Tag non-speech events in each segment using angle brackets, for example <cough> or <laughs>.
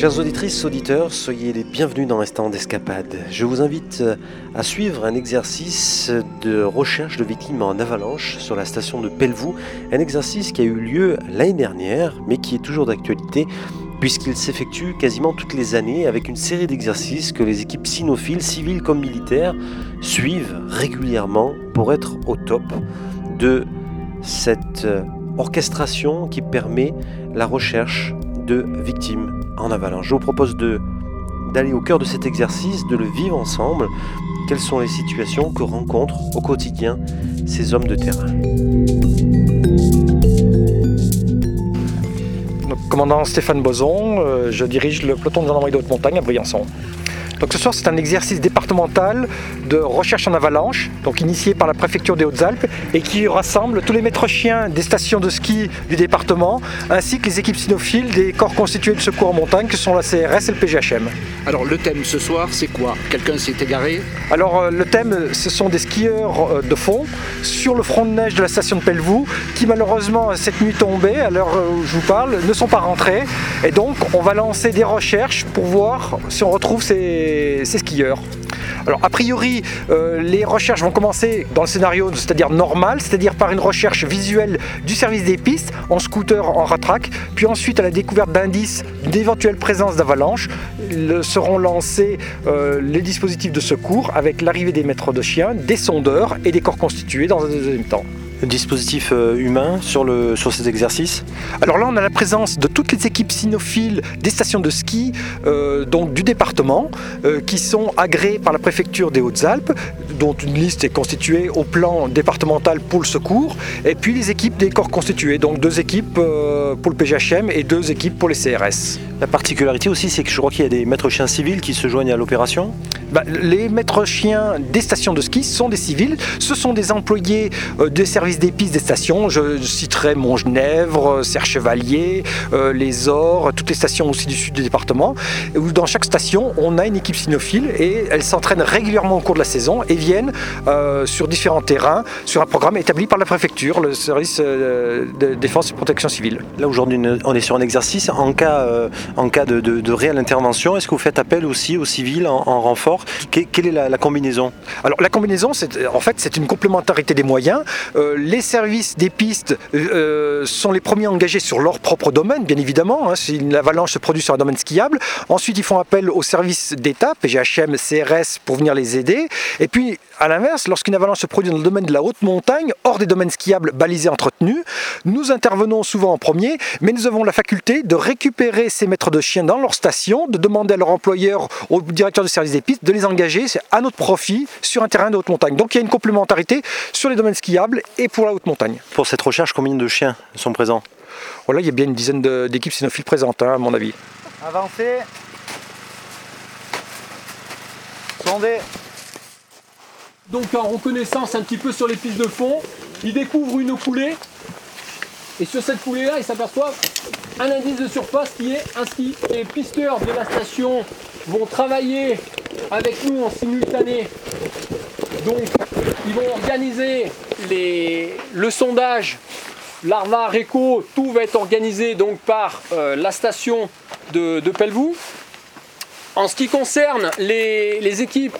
Chers auditrices, auditeurs, soyez les bienvenus dans Instant d'escapade. Je vous invite à suivre un exercice de recherche de victimes en avalanche sur la station de Pelvoux, un exercice qui a eu lieu l'année dernière, mais qui est toujours d'actualité puisqu'il s'effectue quasiment toutes les années avec une série d'exercices que les équipes cynophiles, civiles comme militaires, suivent régulièrement pour être au top de cette orchestration qui permet la recherche victimes en avalanche. Je vous propose de d'aller au cœur de cet exercice, de le vivre ensemble. Quelles sont les situations que rencontrent au quotidien ces hommes de terrain? Commandant Stéphane Boson, euh, je dirige le peloton de gendarmerie de haute montagne à Briançon. Donc ce soir, c'est un exercice départemental de recherche en avalanche, donc initié par la préfecture des Hautes-Alpes et qui rassemble tous les maîtres chiens des stations de ski du département, ainsi que les équipes cynophiles des corps constitués de secours en montagne que sont la CRS et le PGHM. Alors le thème ce soir, c'est quoi? Quelqu'un s'est égaré? Alors euh, le thème, ce sont des skieurs euh, de fond sur le front de neige de la station de Pelvoux, qui malheureusement cette nuit tombée, à l'heure où je vous parle, ne sont pas rentrés. Et donc on va lancer des recherches pour voir si on retrouve ces ces, skieurs. Alors a priori, euh, les recherches vont commencer dans le scénario, c'est-à-dire normal, c'est-à-dire par une recherche visuelle du service des pistes, en scooter, en ratrac, puis ensuite à la découverte d'indices d'éventuelle présence d'avalanche, seront lancés euh, les dispositifs de secours avec l'arrivée des maîtres de chiens, des sondeurs et des corps constitués dans un deuxième temps dispositif euh, humain sur, le, sur ces exercices Alors là, on a la présence de toutes les équipes cynophiles des stations de ski, euh, donc du département, euh, qui sont agréées par la préfecture des Hautes-Alpes, dont une liste est constituée au plan départemental pour le secours, et puis les équipes des corps constitués, donc deux équipes pour le PGHM et deux équipes pour les CRS. La particularité aussi, c'est que je crois qu'il y a des maîtres chiens civils qui se joignent à l'opération bah, Les maîtres chiens des stations de ski sont des civils, ce sont des employés des services des pistes des stations. Je citerai Montgenèvre, Serre Chevalier, euh, Les Ors, toutes les stations aussi du sud du département, où dans chaque station, on a une équipe cynophile et elles s'entraînent régulièrement au cours de la saison et euh, sur différents terrains sur un programme établi par la préfecture, le service euh, de défense et protection civile. Là aujourd'hui, on est sur un exercice. En cas, en cas de, réelle intervention, est-ce que vous faites appel aussi aux civils en, renfort? Quelle est la, combinaison? Alors la combinaison, en fait, c'est une complémentarité des moyens les services des pistes euh, sont les premiers engagés sur leur propre domaine, bien évidemment, hein, si une avalanche se produit sur un domaine skiable. Ensuite, ils font appel aux services d'État, PGHM, CRS, pour venir les aider. Et puis, à l'inverse, lorsqu'une avalanche se produit dans le domaine de la haute montagne, hors des domaines skiables balisés, entretenus, nous intervenons souvent en premier, mais nous avons la faculté de récupérer ces maîtres de chiens dans leur station, de demander à leur employeur, au directeur du service des pistes, de les engager à notre profit sur un terrain de haute montagne. Donc il y a une complémentarité sur les domaines skiables et pour la haute montagne. Pour cette recherche, combien de chiens sont présents? Voilà, il y a bien une dizaine d'équipes cynophiles présentes, hein, à mon avis. Avancez. Sondez. Donc en reconnaissance un petit peu sur les pistes de fond, il découvre une coulée. Et sur cette coulée-là, il s'aperçoit un indice de surface qui est ski. Les pisteurs de la station vont travailler avec nous en simultané. Donc ils vont organiser le sondage, l'ARVA, RECO, tout va être organisé donc par euh, la station de, de, Pelvoux. En ce qui concerne les équipes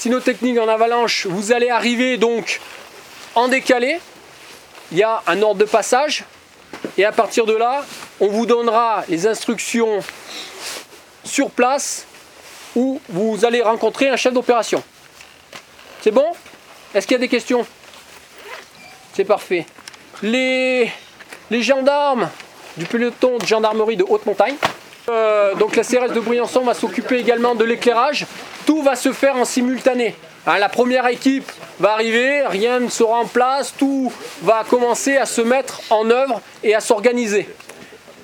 cynotechniques en avalanche, vous allez arriver donc en décalé. Il y a un ordre de passage. Et à partir de là, on vous donnera les instructions sur place où vous allez rencontrer un chef d'opération. C'est bon? Est-ce qu'il y a des questions? C'est parfait. Les, les gendarmes du peloton de gendarmerie de haute montagne. Euh, donc la CRS de Briançon va s'occuper également de l'éclairage. Tout va se faire en simultané. Hein, la première équipe va arriver, rien ne sera en place, tout va commencer à se mettre en œuvre et à s'organiser.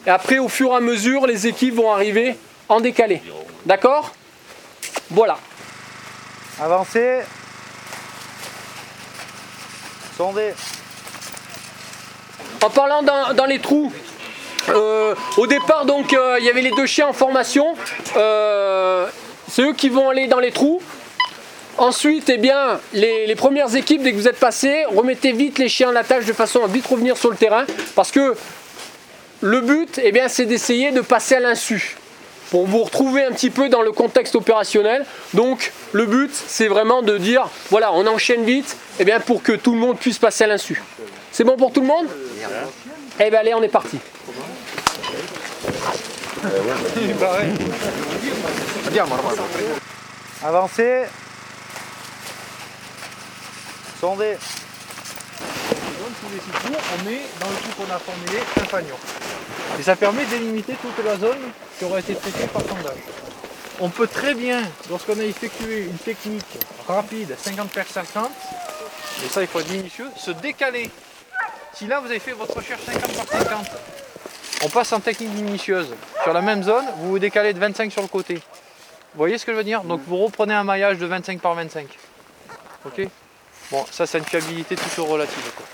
Et après, au fur et à mesure, les équipes vont arriver en décalé. D'accord? Voilà. Avancez. Sondez. En parlant dans, les trous, euh, au départ, donc, euh, il y avait les deux chiens en formation. Euh, c'est eux qui vont aller dans les trous. Ensuite, eh bien, les, premières équipes, dès que vous êtes passés, remettez vite les chiens à la tâche de façon à vite revenir sur le terrain. Parce que le but, eh bien, c'est d'essayer de passer à l'insu. pour vous retrouver un petit peu dans le contexte opérationnel. Donc le but c'est vraiment de dire voilà on enchaîne vite et bien pour que tout le monde puisse passer à l'insu. C'est bon pour tout le monde? Eh bien allez on est parti. Avancez. Sondez. tous les six tours, on met dans le trou qu'on a formulé un fanion. Et ça permet délimiter toute la zone qui aura été traitée par sondage. On peut très bien, lorsqu'on a effectué une technique rapide, 50 par 50, mais ça il faut être minutieux, se décaler. Si là vous avez fait votre recherche 50 par 50, on passe en technique minutieuse. Sur la même zone, vous vous décalez de 25 sur le côté. Vous voyez ce que je veux dire? Donc vous reprenez un maillage de 25 par 25. Ok? Bon, ça c'est une fiabilité toujours relative. quoi.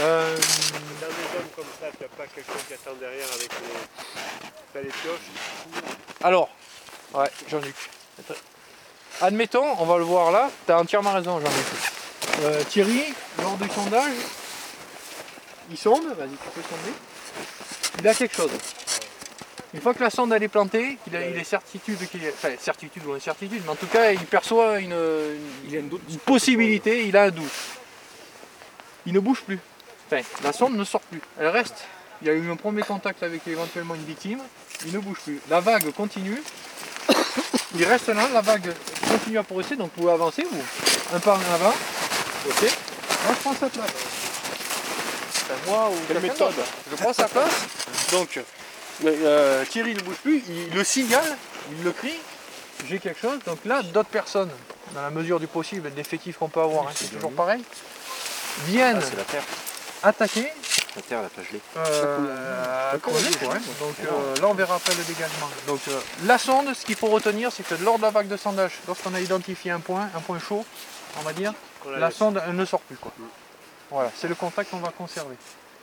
Euh, Dans des zones comme ça, tu n'as pas quelqu'un qui attend derrière avec les pioches. alors, ouais, Jean-Luc. Admettons, on va le voir là, tu as entièrement raison Jean-Luc. Euh, Thierry, lors du sondage, il sonde, vas-y tu peux sonder. Il a quelque chose. Une fois que la sonde elle est plantée, il, a, il est certitude qu'il est. Enfin certitude ou incertitude, mais en tout cas il perçoit une, une- une possibilité, il a un doute. Il ne bouge plus. Enfin, la sonde ne sort plus. Elle reste. Il y a eu un premier contact avec éventuellement une victime, il ne bouge plus. La vague continue. Il reste là, la vague continue à progresser, donc vous pouvez avancer, vous. Un pas en avant. Ok. Moi je prends sa place. Enfin, moi ou méthode. Je prends sa place. Donc euh, Thierry ne bouge plus, il le signale, il le crie, j'ai quelque chose. Donc là, d'autres personnes, dans la mesure du possible, l'effectif qu'on peut avoir, hein, c'est toujours pareil, viennent attaquer. La terre, la plage Euh, creuser, quoi, hein. Donc euh, là, on verra après le dégagement. Donc euh, la sonde, ce qu'il faut retenir, c'est que lors de la vague de sondage, lorsqu'on a identifié un point, un point chaud, on va dire, On la sonde elle ne sort plus. Quoi. Voilà, c'est le contact qu'on va conserver.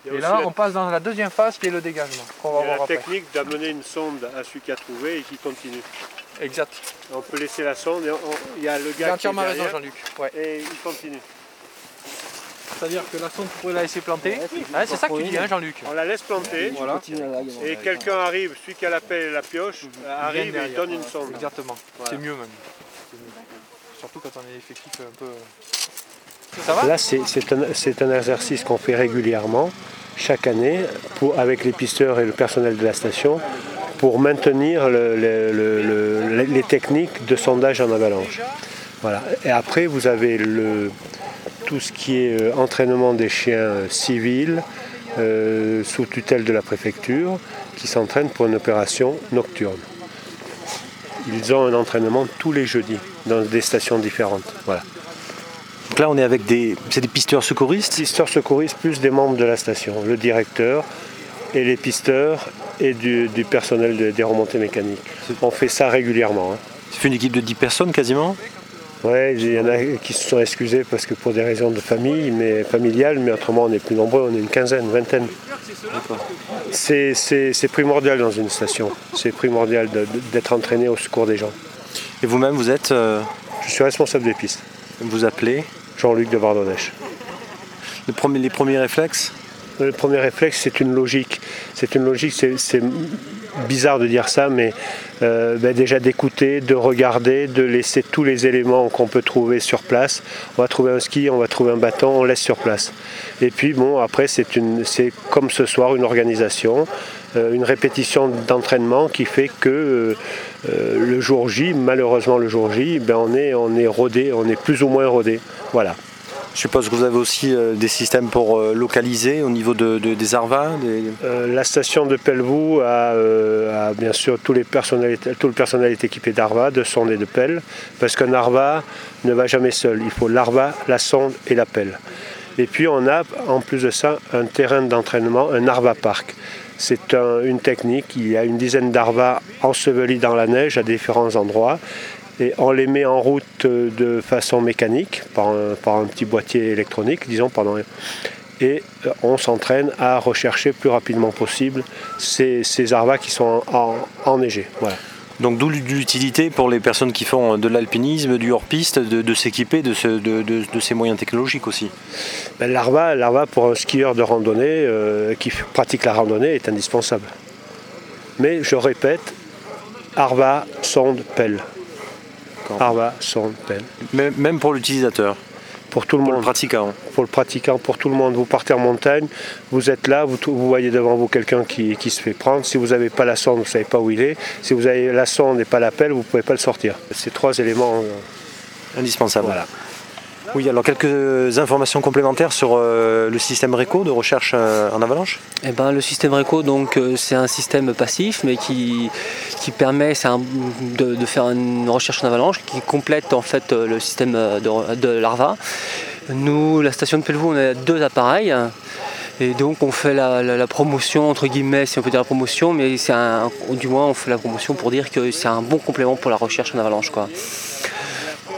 Et là, on passe dans la deuxième phase qui est le dégagement, va il y a voir la après. technique d'amener une sonde à celui qui a trouvé et qui continue. Exact. On peut laisser la sonde et on- on- il y a le Il a gars qui est entièrement raison, derrière Jean-Luc. Ouais. et il continue. C'est-à-dire que la sonde, vous pouvez la laisser planter. Ouais, c'est ça que tu dis, hein, Jean-Luc. On la laisse planter Voilà. et quelqu'un arrive, celui qui a la pelle et la pioche, euh, arrive et derrière. donne une sonde. Exactement. Voilà. C'est mieux même. Surtout quand on est effectif un peu. Là, c'est un, exercice qu'on fait régulièrement, chaque année, avec les pisteurs et le personnel de la station, pour maintenir le- le- le- le- les techniques de sondage en avalanche. Voilà. Et après, vous avez tout ce qui est euh, entraînement des chiens civils, euh, sous tutelle de la préfecture, qui s'entraînent pour une opération nocturne. Ils ont un entraînement tous les jeudis, dans des stations différentes. Voilà. Donc là, on est avec des, c'est des pisteurs secouristes. pisteurs secouristes plus des membres de la station, le directeur et les pisteurs et du, du personnel de- des remontées mécaniques. On fait ça régulièrement. hein. C'est une équipe de 10 personnes quasiment? Ouais, il y en a qui se sont excusés parce que pour des raisons de famille, mais familiales, mais autrement on est plus nombreux, on est une quinzaine, vingtaine. C'est c'est- c'est primordial dans une station, c'est primordial d'être entraîné au secours des gens. Et vous-même, vous êtes, euh, Je suis responsable des pistes, vous appelez. Jean-Luc de Vardonèche. Les premiers, les premiers réflexes. Le premier réflexe, c'est une logique. C'est une logique, c'est- bizarre de dire ça, mais euh, ben déjà d'écouter, de regarder, de laisser tous les éléments qu'on peut trouver sur place. On va trouver un ski, on va trouver un bâton, on laisse sur place. Et puis bon, après, c'est comme ce soir, une organisation, une répétition d'entraînement qui fait que euh, euh, le jour J, malheureusement le jour J, ben on est, on est rodé, on est plus ou moins rodé. Voilà. Je suppose que vous avez aussi euh, des systèmes pour euh, localiser au niveau de, de- des arvas. des- Euh, la station de Pelvoux a, euh, a bien sûr tous les tout le personnel est équipé d'arva, de sonde et de pelle, parce qu'un arva ne va jamais seul. Il faut l'arva, la sonde et la pelle. Et puis on a en plus de ça un terrain d'entraînement, un arva park. C'est un- une technique, il y a une dizaine d'arvas ensevelis dans la neige à différents endroits. Et on les met en route euh, de façon mécanique, par un, petit boîtier électronique, disons, pendant, et euh, on s'entraîne à rechercher plus rapidement possible ces, arvas qui sont en- en- enneigés. Voilà. Donc d'où l'utilité pour les personnes qui font de l'alpinisme, du hors-piste, de, de s'équiper de, ce- de- de- de ces moyens technologiques aussi. Ben, L'arva, l'arva, pour un skieur de randonnée euh, qui pratique la randonnée est indispensable. Mais je répète, Arva, sonde, pelle. Arva, sonde, pelle. Même, même pour l'utilisateur, Pour tout le pour le monde, pratiquant. pour le pratiquant, pour tout le monde. Vous partez en montagne, vous êtes là, vous, vous voyez devant vous quelqu'un qui, qui se fait prendre. Si vous n'avez pas la sonde, vous ne savez pas où il est. Si vous avez la sonde et pas la pelle, vous ne pouvez pas le sortir. Ces trois éléments. euh, Indispensable. Voilà. Oui, alors quelques informations complémentaires sur euh, le système RECO de recherche euh, en avalanche? Eh ben, le système RECO, donc, euh, c'est un système passif, mais qui, qui permet de, faire une recherche en avalanche, qui complète en fait le système de, l'ARVA. Nous, la station de Pelvoux, on a deux appareils. Et donc on fait la, promotion, entre guillemets, si on peut dire la promotion, mais du moins on fait la promotion pour dire que c'est un bon complément pour la recherche en avalanche. Quoi.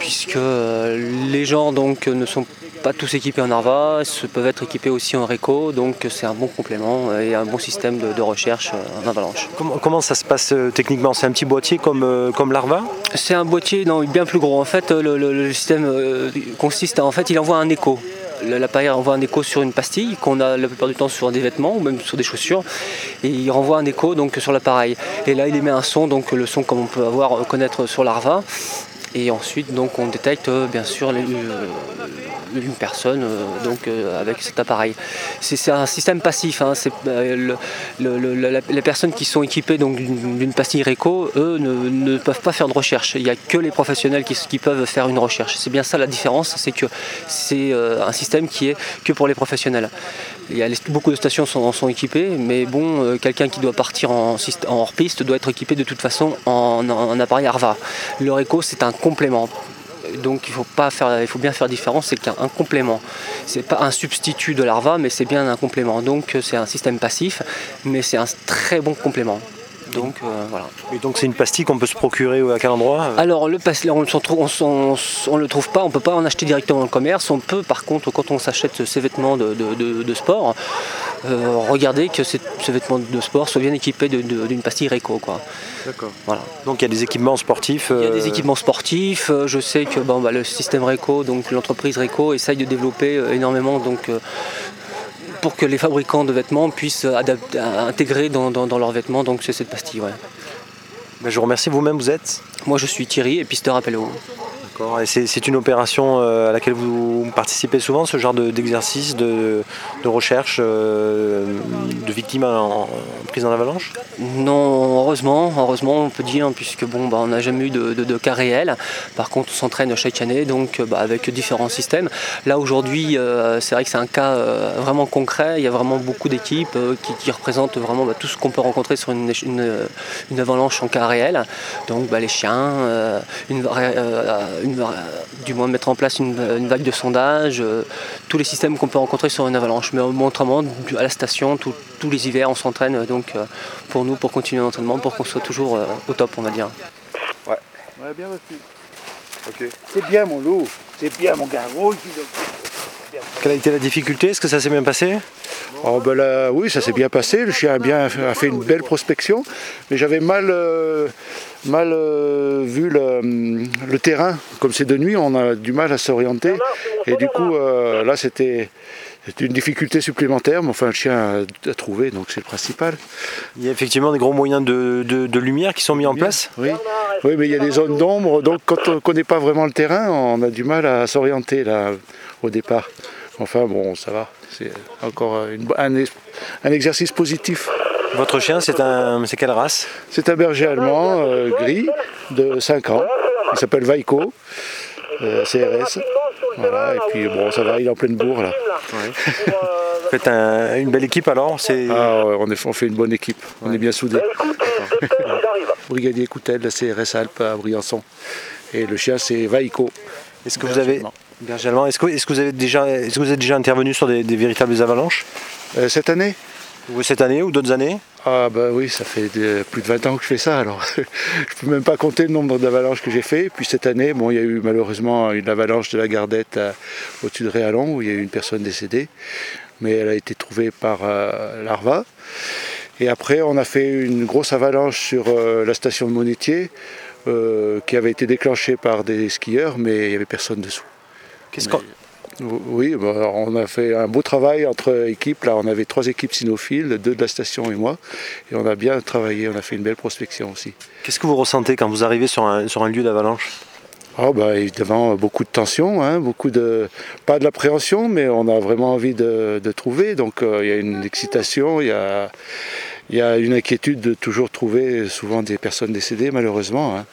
Puisque euh, les gens donc ne sont pas tous équipés en ARVA, se peuvent être équipés aussi en RECO, donc c'est un bon complément et un bon système de, de recherche euh, en avalanche. comment, comment ça se passe euh, techniquement? C'est un petit boîtier comme, comme l'ARVA? C'est un boîtier non, bien plus gros. En fait, le, le- le système consiste à, en fait, il envoie un écho. L'appareil envoie un écho sur une pastille qu'on a la plupart du temps sur des vêtements ou même sur des chaussures et il renvoie un écho donc sur l'appareil. Et là, il émet un son, donc le son comme on peut avoir connaître sur l'ARVA. Et ensuite, donc, on détecte euh, bien sûr euh, une personne euh, donc, avec cet appareil. C'est un système passif. hein, les personnes qui sont équipées d'une pastille RECO, eux, ne, peuvent pas faire de recherche. Il n'y a que les professionnels qui, peuvent faire une recherche. C'est bien ça la différence, c'est que c'est un système qui est que pour les professionnels. Beaucoup de stations sont, équipées, mais bon, euh, quelqu'un qui doit partir en, hors-piste doit être équipé de toute façon en, appareil ARVA. Le RECO, c'est un complément. Donc il faut, bien faire différence, c'est qu'un un complément. C'est pas un substitut de l'ARVA, mais c'est bien un complément. Donc euh, c'est un système passif, mais c'est un très bon complément. Donc euh, voilà. Et donc c'est une pastille qu'on peut se procurer à quel endroit Alors le on ne le trouve pas, on ne peut pas en acheter directement dans le commerce. On peut par contre, quand on s'achète ses vêtements de, de- de- de sport, euh, regarder que ces, ces vêtements de sport soient bien équipés d'une pastille Réco. Quoi. D'accord. Voilà. Donc il y a des équipements sportifs Il y a euh, des équipements sportifs. euh, Je sais que bon, bah, le système Réco, donc l'entreprise Réco, essaye de développer euh, énormément donc, euh, pour que les fabricants de vêtements puissent adapter- intégrer dans, dans- dans leurs vêtements donc c'est cette pastille. ouais. ben, je vous remercie, vous-même vous êtes? Moi je suis Thierry, épisteur à Pelleau. D'accord. C'est une opération euh, à laquelle vous participez souvent, ce genre de- d'exercice, de, de recherche euh, de victimes en, prise en avalanche Non, heureusement, heureusement on peut dire, puisque bon, bah, on n'a jamais eu de, cas réel. Par contre, on s'entraîne chaque année, donc bah, avec différents systèmes. Là aujourd'hui, euh, c'est vrai que c'est un cas vraiment concret. Il y a vraiment beaucoup d'équipes qui, représentent vraiment bah, tout ce qu'on peut rencontrer sur une, une- avalanche en cas réel. Donc bah, les chiens, une, une vari- du moins mettre en place une, une vague de sondage, euh, tous les systèmes qu'on peut rencontrer sur une avalanche. Mais autrement, à la station, tout- tous les hivers, on s'entraîne euh, donc euh, pour nous, pour continuer l'entraînement, pour qu'on soit toujours euh, au top, on va dire. Ouais, bien reçu. Ok. C'est bien mon loup, c'est bien mon garrot. Quelle a été la difficulté? Est-ce que ça s'est bien passé? Oh, ben là, oui, ça s'est bien passé. Le chien a, bien, a fait une belle prospection, mais j'avais mal, euh, mal euh, vu le, le terrain. Comme c'est de nuit, on a du mal à s'orienter. Et du coup, euh, là, c'était une difficulté supplémentaire, mais enfin, le chien a, a trouvé, donc c'est le principal. Il y a effectivement des gros moyens de, de- de lumière qui sont mis en place? Oui, oui mais il y a des zones d'ombre, donc quand on ne connaît pas vraiment le terrain, on a du mal à s'orienter là au départ. Enfin bon, ça va, c'est encore une- un, exercice positif. Votre chien, c'est un, c'est quelle race? C'est un berger allemand euh, gris de 5 ans. Il s'appelle Vaiko, euh, CRS. Voilà, et puis bon, ça va, il est en pleine bourre là. Vous <laughs> faites un- une belle équipe alors c'est... Ah, ouais, on, est- on fait une bonne équipe, on est bien soudés. <laughs> Brigadier Coutel, la CRS Alpes à Briançon. Et le chien, c'est Vaiko. Est-ce que vous avez berger allemand Est-ce que, vous avez déjà, est-ce que vous êtes déjà intervenu sur des, des véritables avalanches? Euh, cette année? Cette année ou d'autres années? Ah bah oui, ça fait de- plus de 20 ans que je fais ça, alors <laughs> je peux même pas compter le nombre d'avalanches que j'ai fait. Puis cette année, bon, il y a eu malheureusement une avalanche de la Gardette à- au-dessus de Réalon, où il y a eu une personne décédée, mais elle a été trouvée par euh, l'ARVA. Et après, on a fait une grosse avalanche sur euh, la station de Monétier, euh, qui avait été déclenchée par des skieurs, mais il n'y avait personne dessous. Qu'est-ce qu'on, Oui, bah, on a fait un beau travail entre équipes. Là, on avait trois équipes cynophiles, deux de la station et moi. Et on a bien travaillé, on a fait une belle prospection aussi. Qu'est-ce que vous ressentez quand vous arrivez sur un, sur un lieu d'avalanche? Oh bah évidemment beaucoup de tension, hein, beaucoup de pas de l'appréhension, mais on a vraiment envie de, trouver. Donc euh, il y a une excitation, il y a, il y a une inquiétude de toujours trouver souvent des personnes décédées malheureusement. Hein.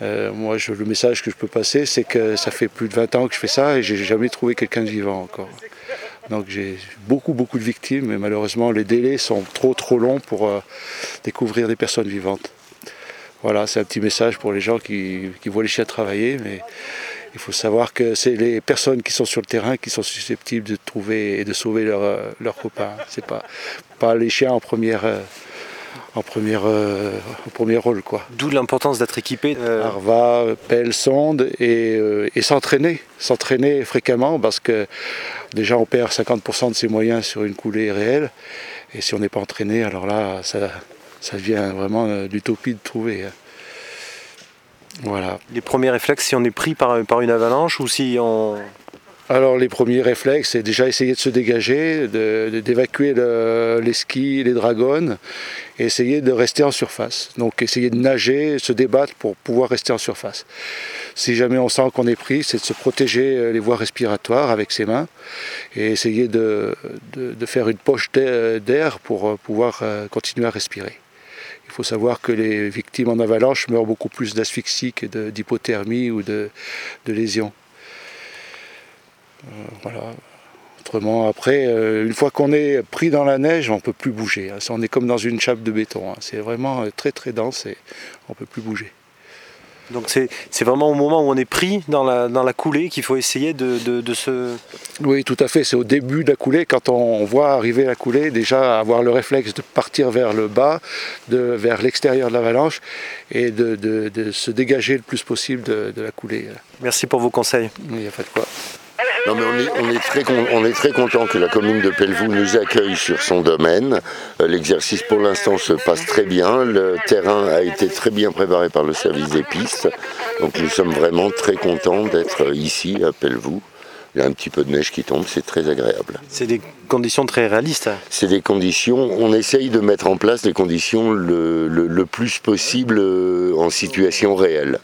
Euh, moi, le message que je peux passer, c'est que ça fait plus de 20 ans que je fais ça et j'ai jamais trouvé quelqu'un de vivant encore. Donc j'ai beaucoup, beaucoup de victimes, mais malheureusement, les délais sont trop, trop longs pour euh, découvrir des personnes vivantes. Voilà, c'est un petit message pour les gens qui, voient les chiens travailler, mais il faut savoir que c'est les personnes qui sont sur le terrain qui sont susceptibles de trouver et de sauver leurs euh, copains. C'est pas, pas les chiens en première en première, euh, au premier rôle. quoi. D'où l'importance d'être équipé. Euh... Arva, pelle, sonde et, euh, et s'entraîner. S'entraîner fréquemment parce que déjà on perd 50% de ses moyens sur une coulée réelle. Et si on n'est pas entraîné, alors là, ça, ça devient vraiment euh, l'utopie de trouver. Hein. Voilà. Les premiers réflexes, si on est pris par, par une avalanche ou si on, alors les premiers réflexes, c'est déjà essayer de se dégager, d'évacuer les skis, les dragons, essayer de rester en surface. Donc essayer de nager, se débattre pour pouvoir rester en surface. Si jamais on sent qu'on est pris, c'est de se protéger euh, les voies respiratoires avec ses mains et essayer de, faire une poche d'air pour euh, pouvoir euh, continuer à respirer. Il faut savoir que les victimes en avalanche meurent beaucoup plus d'asphyxie que d'hypothermie ou de lésions. Euh, voilà. Autrement, après, euh, une fois qu'on est pris dans la neige, on ne peut plus bouger. Hein. On est comme dans une chape de béton. Hein. C'est vraiment euh, très très dense et on ne peut plus bouger. Donc c'est vraiment au moment où on est pris dans la, dans la coulée qu'il faut essayer de, de, se... Oui, tout à fait. C'est au début de la coulée, quand on voit arriver la coulée, déjà avoir le réflexe de partir vers le bas, de, vers l'extérieur de l'avalanche et de, de, se dégager le plus possible de, la coulée. Merci pour vos conseils. Il n'y a pas de quoi. Non, mais on est, très, on est très content que la commune de Pelvoux nous accueille sur son domaine. Euh, l'exercice pour l'instant se passe très bien. Le terrain a été très bien préparé par le service des pistes. Donc nous sommes vraiment très contents d'être ici à Pelvoux. Il y a un petit peu de neige qui tombe, c'est très agréable. C'est des conditions très réalistes. C'est des conditions, on essaye de mettre en place les conditions le, le plus possible euh, en situation réelle.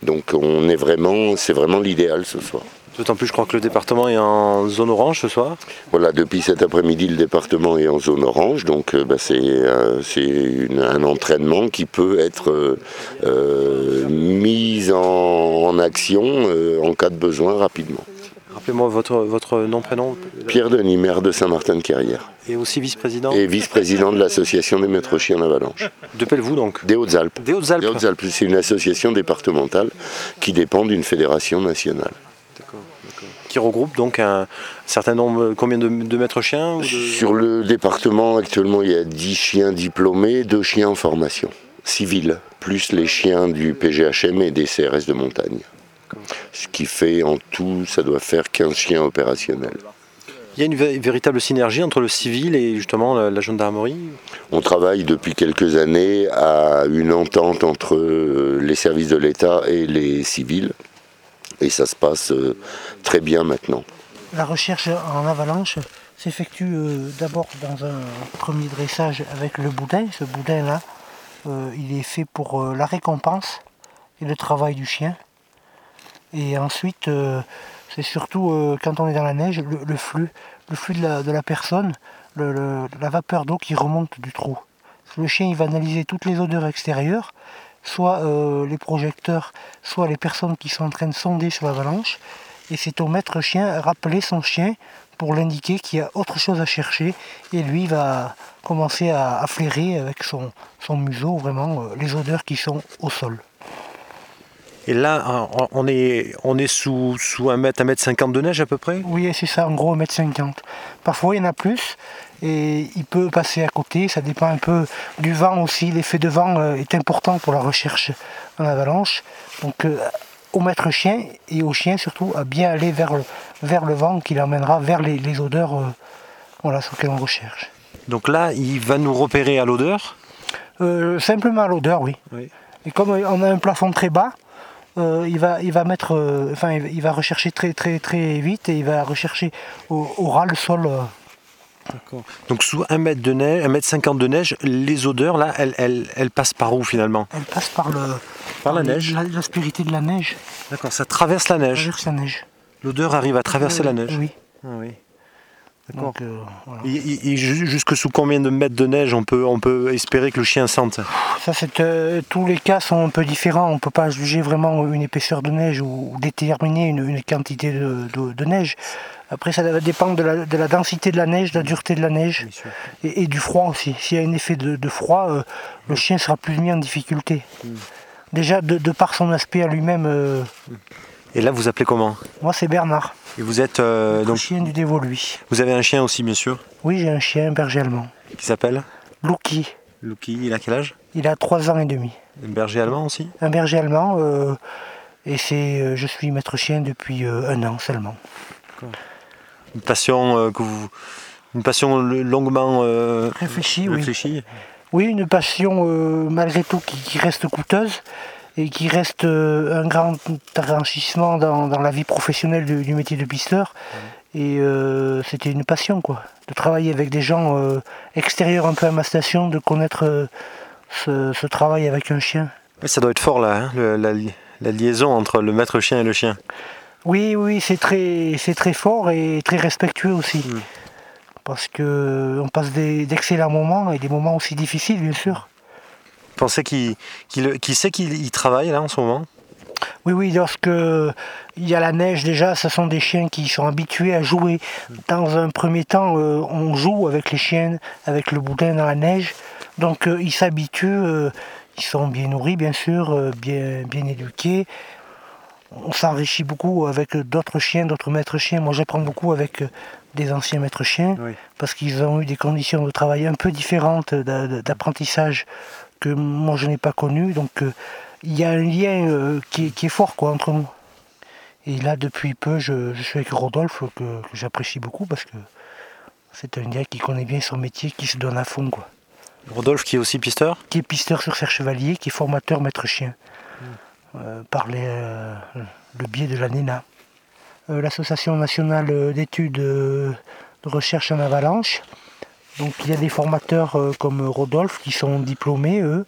Donc on est vraiment, c'est vraiment l'idéal ce soir. D'autant plus, je crois que le département est en zone orange ce soir. Voilà, depuis cet après-midi, le département est en zone orange, donc euh, bah, c'est euh, un entraînement qui peut être euh, mis en, action en cas de besoin rapidement. Rappelez-moi votre, votre nom, prénom Pierre Denis, maire de Saint-Martin-de-Carrière. Et aussi vice-président Et vice-président de l'association des maîtres chiens d'avalanche. De Pelvoux donc Des Hautes-Alpes. Des Hautes-Alpes. Des Hautes-Alpes, c'est une association départementale qui dépend d'une fédération nationale qui regroupe donc un certain nombre, combien de, maîtres chiens Sur le département, actuellement, il y a 10 chiens diplômés, 2 chiens en formation civile, plus les chiens du PGHM et des CRS de montagne. Ce qui fait en tout, ça doit faire 15 chiens opérationnels. Il y a une véritable synergie entre le civil et justement la, gendarmerie? On travaille depuis quelques années à une entente entre euh, les services de l'État et les civils et ça se passe euh, très bien maintenant. La recherche en avalanche s'effectue euh, d'abord dans un premier dressage avec le boudin. Ce boudin-là, euh, il est fait pour la récompense et le travail du chien. Et ensuite, c'est surtout quand on est dans la neige, le, flux, le flux de la, personne, la vapeur d'eau qui remonte du trou. Le chien il va analyser toutes les odeurs extérieures soit euh, les projecteurs, soit les personnes qui sont en train de sonder sur l'avalanche. Et c'est au maître chien rappeler son chien pour l'indiquer qu'il y a autre chose à chercher. Et lui va commencer à, flairer avec son, museau vraiment euh, les odeurs qui sont au sol. Et là, on est, on est sous, sous 1 mètre, 1 mètre 50 de neige à peu près? Oui, c'est ça, en gros 1 mètre 50. Parfois, il y en a plus et il peut passer à côté. Ça dépend un peu du vent aussi. L'effet de vent euh, est important pour la recherche en avalanche. Donc, euh, au maître chien et au chien surtout à bien aller vers le, vers le vent qui l'emmènera vers les, odeurs euh, voilà, sur lesquelles on recherche. Donc là, il va nous repérer à l'odeur? Simplement à l'odeur, oui. oui. Et comme on a un plafond très bas, euh, il, va, il va mettre, enfin, il va rechercher très très très vite et il va rechercher au, au ras le sol. Euh. Donc sous 1 mètre de neige, 1 mètre 50 de neige, les odeurs là, elles, elles, elles passent par où finalement? Elle passe par le Par la neige la- l'aspérité de la neige. D'accord, ça traverse la neige. Traverse la neige. L'odeur arrive à traverser Oui, la neige. Oui. Ah oui. D'accord. Euh, voilà. Et, et- et ju- jusque sous combien de mètres de neige on peut, on peut espérer que le chien sente? Ça, c'est, euh, tous les cas sont un peu différents. On ne peut pas juger vraiment une épaisseur de neige ou, ou déterminer une, une quantité de, de- de neige. Après, ça va dépendre de la, de la densité de la neige, de la dureté de la neige et, et du froid aussi. S'il y a un effet de, de froid, euh, le chien sera plus mis en difficulté. Déjà, de, de par son aspect à lui-même, euh, Et là, vous appelez comment? moi c'est Bernard, Et vous êtes euh, le donc chien du dévolu. vous avez un chien aussi bien sûr? Oui, j'ai un chien, un berger allemand. qui s'appelle? Lucky, Lucky. Il a quel âge? Il a 3 ans et demi. Un berger allemand aussi? Un berger allemand, euh, et c'est, euh, je suis maître chien depuis euh, un an seulement. Une passion euh, que vous, une passion longuement euh, Réfléchie, oui. une passion euh, malgré tout qui, qui reste coûteuse et qui reste un grand enrichissement dans, dans la vie professionnelle du, du métier de pisteur. Et euh, c'était une passion, quoi, de travailler avec des gens euh, extérieurs un peu à ma station, de connaître euh, ce, ce travail avec un chien. Ça doit être fort là, hein, le- la, li- la liaison entre le maître chien et le chien. Oui, oui, c'est très, c'est très fort et très respectueux aussi. Parce que on passe des- d'excellents moments et des moments aussi difficiles, bien sûr. Vous pensez qu'il qu'il- qu'il sait qu'il il travaille là en ce moment? Oui, oui, lorsque il y a la neige déjà, ce sont des chiens qui sont habitués à jouer. Dans un premier temps, euh, on joue avec les chiens, avec le boudin dans la neige. Donc euh, ils s'habituent, euh, ils sont bien nourris bien sûr, bien, bien éduqués. On s'enrichit beaucoup avec d'autres chiens, d'autres maîtres chiens. Moi j'apprends beaucoup avec euh, des anciens maîtres chiens parce qu'ils ont eu des conditions de travail un peu différentes d'a- d'apprentissage que moi je n'ai pas connues. Donc euh, il y a un lien euh, qui, est- fort quoi, entre nous. Et là, depuis peu, je, suis avec Rodolphe, que, que j'apprécie beaucoup parce que c'est un gars qui connaît bien son métier, qui se donne à fond. Quoi. Rodolphe qui est aussi pisteur? Qui est pisteur sur Serre Chevalier, qui est formateur maître chien, par les, euh, le biais de la NENA. Euh, L'Association nationale d'études euh, de recherche en avalanche. Donc il y a des formateurs euh, comme Rodolphe qui sont diplômés, eux,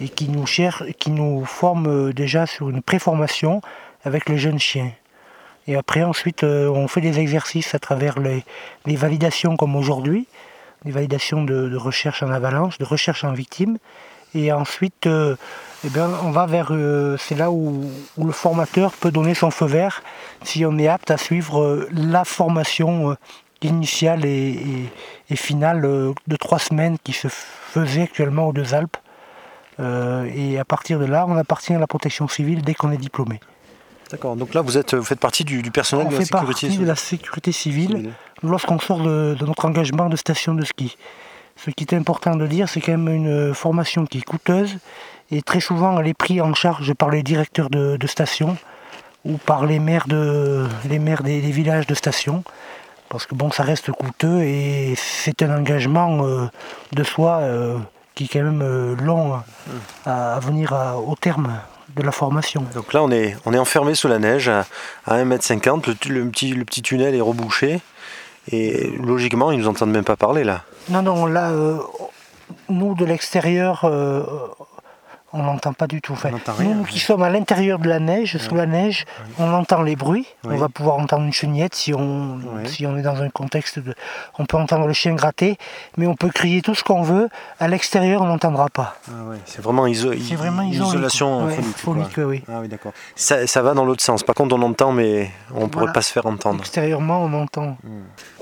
et qui nous, qui nous forment euh, déjà sur une préformation avec les jeunes chiens. Et après, ensuite, euh, on fait des exercices à travers les, validations comme aujourd'hui, des validations de recherche en avalanche, de recherche en victime. Et ensuite, euh, eh bien, on va vers. euh, c'est là où, où le formateur peut donner son feu vert si on est apte à suivre euh, la formation initiale et, et- et finale de trois semaines qui se faisait actuellement aux Deux Alpes. Et à partir de là, on appartient à la protection civile dès qu'on est diplômé. D'accord, donc là vous, êtes, vous faites partie du, du personnel On de la fait sécurité partie de la sécurité civile lorsqu'on sort de, de notre engagement de station de ski. Ce qui est important de dire, c'est quand même une formation qui est coûteuse et très souvent elle est prise en charge par les directeurs de, de station ou par les maires, de, les maires des, villages de station. Parce que bon, ça reste coûteux et c'est un engagement euh, de soi euh, qui est quand même euh, long à, à venir au terme de la formation. Donc là on est, on est enfermé sous la neige à, à 1m50, le, le petit, le petit tunnel est rebouché. Et logiquement ils nous entendent même pas parler là. Non, non, là, euh, nous de l'extérieur, euh, on n'entend pas du tout. Enfin, nous, nous qui sommes à l'intérieur de la neige, sous la neige, on entend les bruits. On va pouvoir entendre une chenillette si on, si on est dans un contexte de. On peut entendre le chien gratter, mais on peut crier tout ce qu'on veut. À l'extérieur, on n'entendra pas. C'est vraiment, iso- C'est vraiment isolé, isolation phonique. oui. Ah oui, d'accord. Ça, ça va dans l'autre sens. Par contre, on entend, mais on ne pourrait pas se faire entendre. Extérieurement, on entend.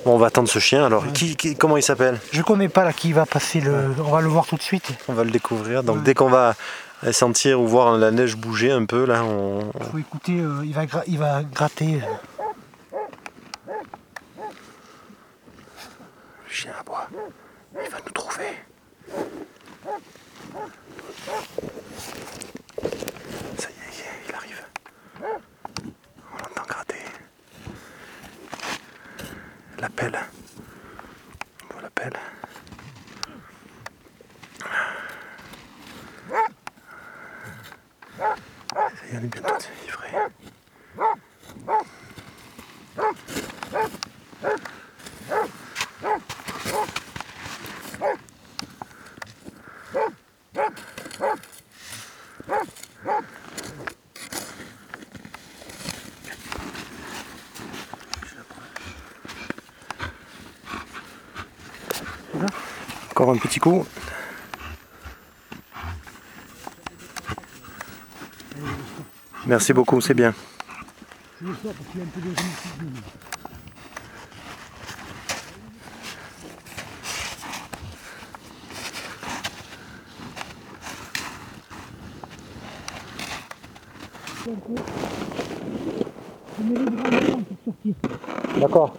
Bon, on va attendre ce chien. Alors, qui, qui- comment il s'appelle? Je connais pas là qui va passer le. On va le voir tout de suite. On va le découvrir. Donc, dès qu'on va sentir ou voir la neige bouger un peu, là, on. Faut écouter, euh, il, va il va gratter. Le chien à bois. Il va nous trouver. Ça y est, il arrive. On l'entend gratter. L'appel. On l'appelle. Ça y est, on est bientôt. Il Encore un petit coup. Merci beaucoup, c'est bien. D'accord.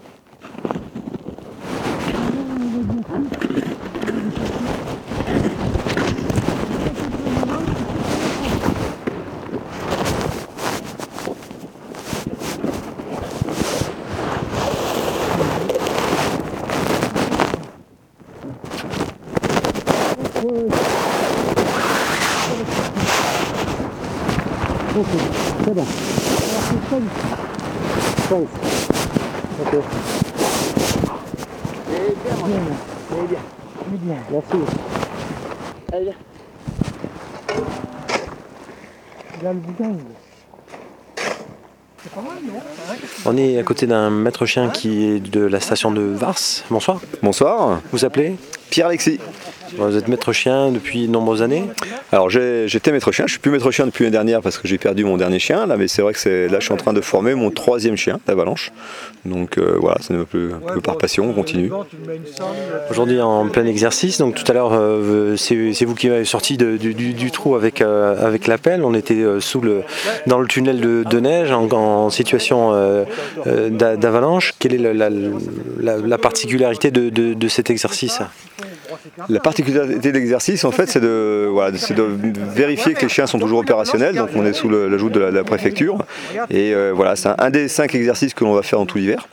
Ok, c'est bon. Alors c'est ça, Pense. Ok. Eh bien, bien, Eh bien. eh bien. Merci. Allez, viens. Là, le bouquin, il- c'est pas mal, non? On est à côté d'un maître chien qui est de la station de Vars. Bonsoir. Bonsoir. Vous appelez? Pierre-Alexis. Vous êtes maître chien depuis de nombreuses années Alors j'ai- j'étais maître chien, je suis plus maître chien depuis l'année dernière parce que j'ai perdu mon dernier chien là, mais c'est vrai que c'est là je suis en train de former mon troisième chien d'avalanche. Donc euh, voilà, c'est un peu, un peu par passion, on continue. Aujourd'hui en plein exercice, donc tout à l'heure euh, c'est vous qui m'avez sorti de- du, du- du trou avec, euh, avec l'appel. On était euh, sous le, dans le tunnel de, de neige en, en situation euh, euh, d'a- d'avalanche. Quelle est la, la- la- la particularité de, de- de cet exercice? La particularité de l'exercice en fait c'est de, vérifier que les chiens sont toujours opérationnels, donc on est sous l'ajout de, la- préfecture. Et euh, voilà, c'est un, des cinq exercices que l'on va faire dans tout l'hiver.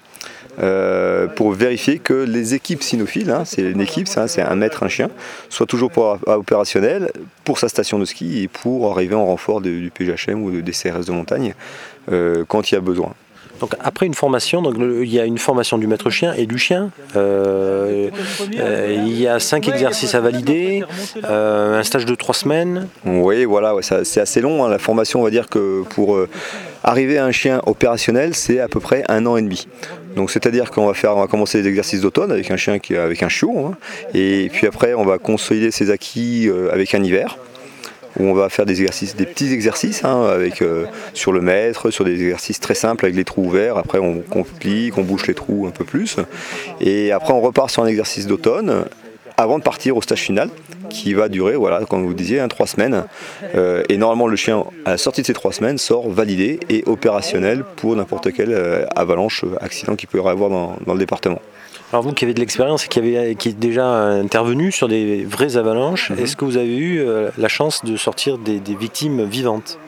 euh, pour vérifier que les équipes cynophiles, hein, c'est une équipe, c'est un maître, un chien, soient toujours pour- opérationnels pour sa station de ski et pour arriver en renfort du PGHM ou de- des CRS de montagne euh, quand il y a besoin. Donc après une formation, donc il y a une formation du maître chien et du chien. Euh, euh, il y a cinq exercices à valider, euh, un stage de trois semaines. Oui, voilà, c'est assez long. hein. La formation, on va dire que pour arriver à un chien opérationnel, c'est à peu près un an et demi. Donc c'est-à-dire qu'on va faire, on va commencer les exercices d'automne avec un chien qui, avec un chiot, hein. et puis après on va consolider ses acquis avec un hiver où on va faire des exercices, des petits exercices hein, euh, sur le mètre, sur des exercices très simples avec les trous ouverts. Après on complique, on bouche les trous un peu plus, et après on repart sur un exercice d'automne avant de partir au stage final qui va durer, voilà, comme vous disiez, hein, trois semaines. Euh, et normalement, le chien, à la sortie de ces trois semaines, sort validé et opérationnel pour n'importe quelle euh, avalanche, accident qu'il peut y avoir dans le département. Alors vous qui avez de l'expérience et qui, avez, qui est déjà intervenu sur des vraies avalanches, est-ce que vous avez eu euh, la chance de sortir des, des victimes vivantes?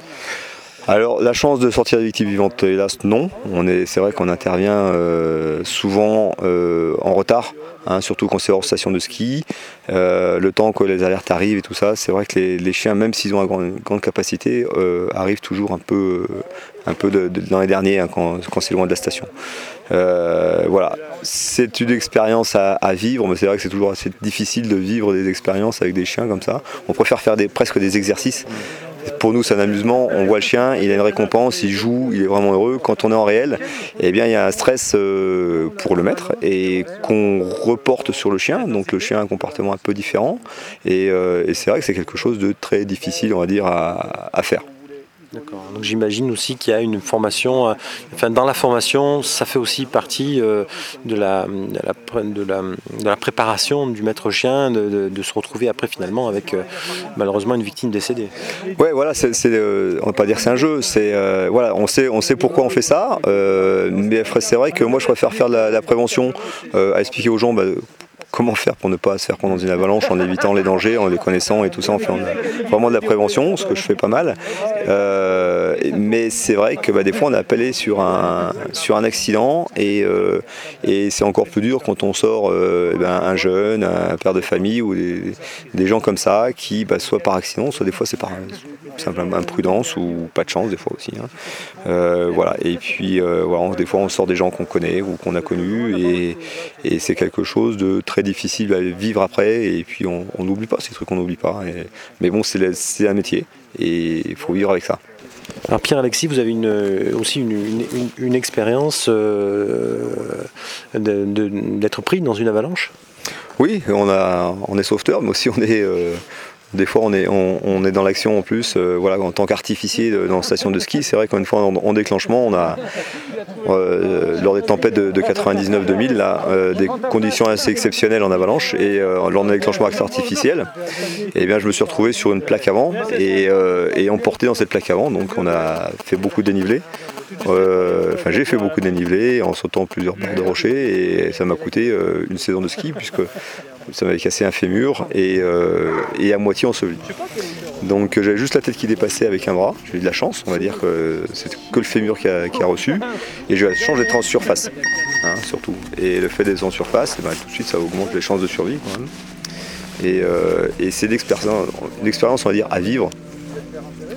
Alors la chance de sortir des victimes vivantes, hélas non. On est, c'est vrai qu'on intervient euh, souvent euh, en retard, hein, surtout quand c'est hors station de ski. Euh, le temps que les alertes arrivent et tout ça, c'est vrai que les, chiens, même s'ils ont une grande, capacité, arrivent toujours un peu, dans les derniers hein, quand, c'est loin de la station. Voilà, c'est une expérience à, vivre, mais c'est vrai que c'est toujours assez difficile de vivre des expériences avec des chiens comme ça. On préfère faire presque des exercices. Pour nous, c'est un amusement. On voit le chien, il a une récompense, il joue, il est vraiment heureux. Quand on est en réel, eh bien, il y a un stress euh, pour le maître et qu'on reporte sur le chien. Donc, le chien a un comportement un peu différent. Et, euh, c'est vrai que c'est quelque chose de très difficile, on va dire, à faire. D'accord. Donc j'imagine aussi qu'il y a une formation, euh, enfin dans la formation, ça fait aussi partie euh, de, la, de, la, de, la, préparation du maître chien, de, se retrouver après finalement avec euh, malheureusement une victime décédée. Ouais, voilà, on va pas dire c'est un jeu, c'est voilà, on sait, on sait pourquoi on fait ça, euh, mais c'est vrai que moi je préfère faire de la, prévention, à expliquer aux gens bah, comment faire pour ne pas se faire prendre dans une avalanche en évitant les dangers, en les connaissant et tout ça, en faisant vraiment de la prévention, ce que je fais pas mal. Euh, mais c'est vrai que bah, des fois on est appelé sur un, accident et, euh, et c'est encore plus dur quand on sort euh, eh ben, un jeune, un père de famille ou des, gens comme ça qui, bah, soit par accident, soit des fois c'est par simplement imprudence ou pas de chance des fois aussi. hein. Voilà. Et puis on- des fois on sort des gens qu'on connaît ou qu'on a connus et, et c'est quelque chose de très difficile à vivre après et puis on n'oublie pas, des trucs qu'on n'oublie pas. Et- mais bon, c'est un métier et il faut vivre avec ça. Alors Pierre-Alexis, vous avez une, aussi une, une- une- une expérience euh, d'être pris dans une avalanche? Oui, on, a, on est sauveteur, mais aussi on est des fois, on est, on, est dans l'action en plus. Euh, voilà, en tant qu'artificier dans une station de ski, c'est vrai qu'une fois en, déclenchement, on a, euh, lors des tempêtes de, 99-2000, là, euh, des conditions assez exceptionnelles en avalanche. Et lors d'un déclenchement artificiel, eh bien, je me suis retrouvé sur une plaque avant et, et emporté dans cette plaque avant. Donc, on a fait beaucoup dénivelé. Enfin, j'ai fait beaucoup de en sautant plusieurs barres de rochers et ça m'a coûté une saison de ski puisque ça m'avait cassé un fémur et, euh, et à moitié enseveli. Donc euh, j'avais juste la tête qui dépassait avec un bras, j'ai eu de la chance, on va dire que c'est que le fémur qui a, reçu, et j'ai la chance d'être en surface, hein, surtout. Et le fait d'être en surface, eh ben, tout de suite ça augmente les chances de survie Et, euh, et c'est une expérience, on va dire, à vivre.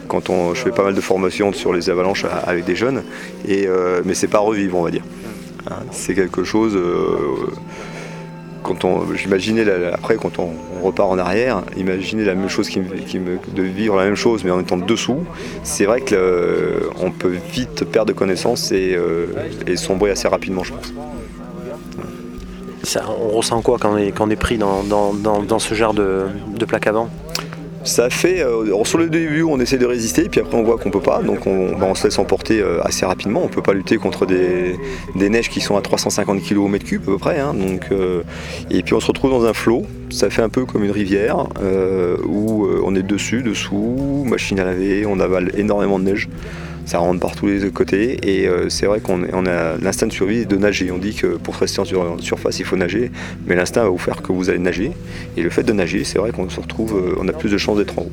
Quand on, je fais pas mal de formations sur les avalanches avec des jeunes, et, mais c'est pas revivre, on va dire. Hein, c'est quelque chose quand on, j'imaginais après quand on, repart en arrière, imaginer la même chose qui de vivre la même chose mais en étant dessous, c'est vrai qu'on euh, peut vite perdre connaissance euh, et, sombrer assez rapidement, je pense. on ressent quoi quand on est, pris dans, ce genre de, de plaque avant ça fait, euh, sur le début on essaie de résister, puis après on voit qu'on peut pas, donc on, bah, se laisse emporter euh, assez rapidement. On peut pas lutter contre des, neiges qui sont à 350 kg au mètre cube à peu près. Hein. euh, et puis on se retrouve dans un flot, ça fait un peu comme une rivière, où on est dessus, dessous, machine à laver, on avale énormément de neige ça rentre par tous les côtés et euh, c'est vrai qu'on a l'instinct de survie de nager. On dit que pour rester en surface il faut nager, mais l'instinct va vous faire que vous allez nager. Et le fait de nager, c'est vrai qu'on se retrouve, euh, on a plus de chances d'être en haut.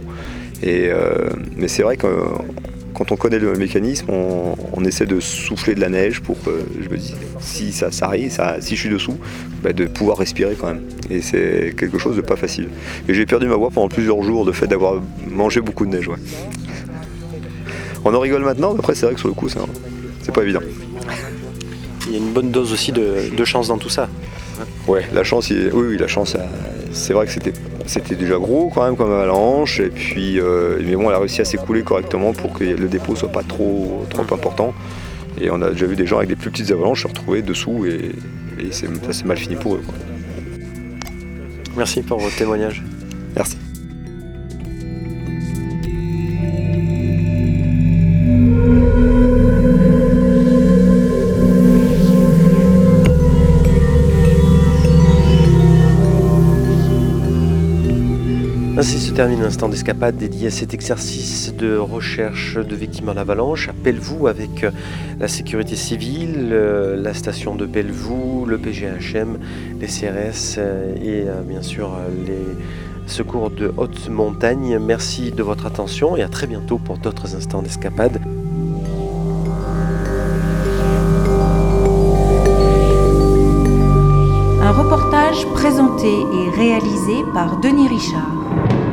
Et, euh, mais c'est vrai que quand on connaît le mécanisme, on, essaie de souffler de la neige pour que, je me dis, si ça, arrive, si je suis dessous, bah, de pouvoir respirer quand même. Et c'est quelque chose de pas facile. Et j'ai perdu ma voix pendant plusieurs jours de fait d'avoir mangé beaucoup de neige. On en rigole maintenant, mais après c'est vrai que sur le coup c'est pas évident. Il y a une bonne dose aussi de, chance dans tout ça. Ouais, la chance, oui, oui, la chance, c'est vrai que c'était c'était déjà gros quand même comme avalanche et puis euh, mais bon elle a réussi à s'écouler correctement pour que le dépôt soit pas trop trop important et on a déjà vu des gens avec des plus petites avalanches se retrouver dessous et, ça s'est mal fini pour eux Merci pour votre témoignage. Merci. Ainsi se termine l'instant d'escapade dédié à cet exercice de recherche de victimes en avalanche à Pelvoux avec euh, la sécurité civile, euh, la station de Pelvoux, le PGHM, les CRS euh, et bien sûr les secours de haute montagne. Merci de votre attention et à très bientôt pour d'autres instants d'escapade. Et réalisé par Denis Richard.